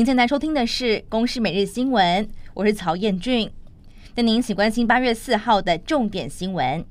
您现在收听的是《公视每日新闻》，我是曹彦俊。带您一起关心八月四号的重点新闻。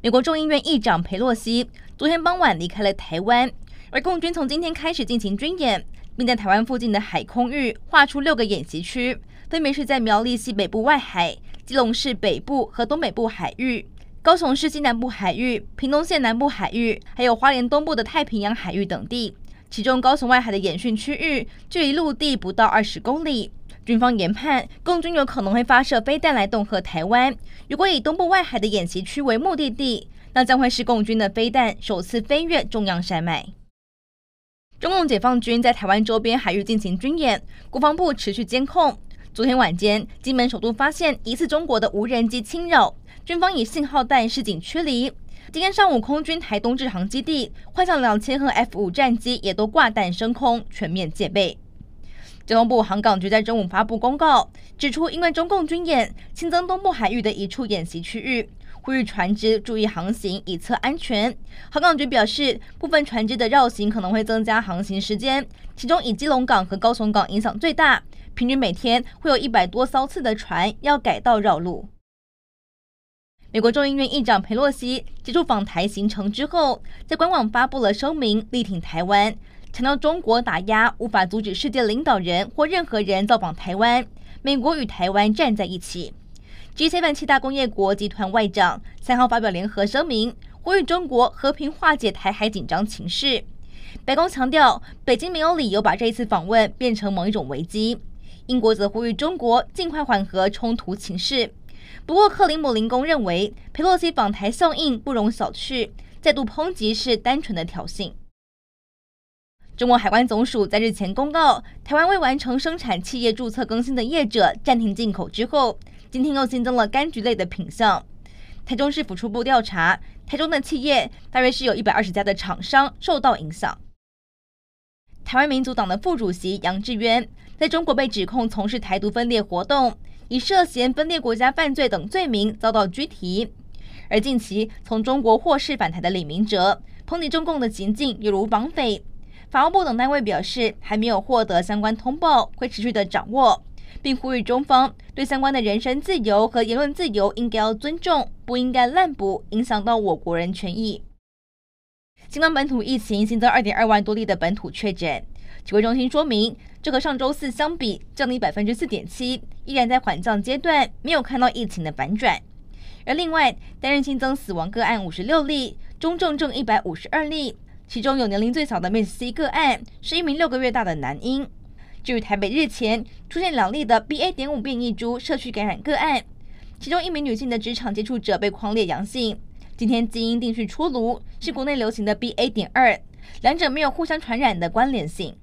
美国众议院议长裴洛西昨天傍晚离开了台湾，而共军从今天开始进行军演，并在台湾附近的海空域划出六个演习区，分别是在苗栗西北部外海、基隆市北部和东北部海域、高雄市西南部海域、屏东县南部海域，还有花莲东部的太平洋海域等地。其中，高雄外海的演训区域距离陆地不到二十公里。军方研判，共军有可能会发射飞弹来恫吓台湾。如果以东部外海的演习区为目的地，那将会是共军的飞弹首次飞越中央山脉。中共解放军在台湾周边海域进行军演，国防部持续监控。昨天晚间，金门首度发现疑似中国的无人机侵扰，军方以信号弹示警驱离。今天上午，空军台东志航基地幻象两千和 F 五战机也都挂弹升空，全面戒备。交通部航港局在中午发布公告，指出因为中共军演新增东部海域的一处演习区域，呼吁船只注意航行，以测安全。航港局表示，部分船只的绕行可能会增加航行时间，其中以基隆港和高雄港影响最大，平均每天会有一百多艘次的船要改道绕路。美国众议院议长佩洛西结束访台行程之后，在官网发布了声明，力挺台湾，强调中国打压无法阻止世界领导人或任何人造访台湾，美国与台湾站在一起。G7 七大工业国集团外长三号发表联合声明，呼吁中国和平化解台海紧张情势。白宫强调，北京没有理由把这一次访问变成某一种危机。英国则呼吁中国尽快缓和冲突情势。不过，克里姆林宫认为佩洛西访台效应不容小觑，再度抨击是单纯的挑衅。中国海关总署在日前公告，台湾未完成生产企业注册更新的业者暂停进口之后，今天又新增了柑橘类的品项。台中市府初步调查，台中的企业大约是有一百二十家的厂商受到影响。台湾民族党的副主席杨志渊在中国被指控从事台独分裂活动。以涉嫌分裂国家犯罪等罪名遭到拘提，而近期从中国获释返台的李明哲抨击中共的行径犹如绑匪。法务部等单位表示，还没有获得相关通报，会持续的掌握，并呼吁中方对相关的人身自由和言论自由应该要尊重，不应该滥捕，影响到我国人权益。新冠本土疫情新增二点二万多例的本土确诊。指挥中心说明，这和上周四相比降低百分之四点七，依然在缓降阶段，没有看到疫情的反转。而另外，单日新增死亡个案五十六例，中重症一百五十二例，其中有年龄最小的 Miss C 个案，是一名六个月大的男婴。至于台北日前出现两例的 BA. 点五变异株社区感染个案，其中一名女性的职场接触者被狂列阳性，今天基因定序出炉，是国内流行的 BA. 点二，两者没有互相传染的关联性。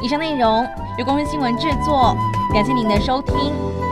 以上内容由公视新闻制作，感谢您的收听。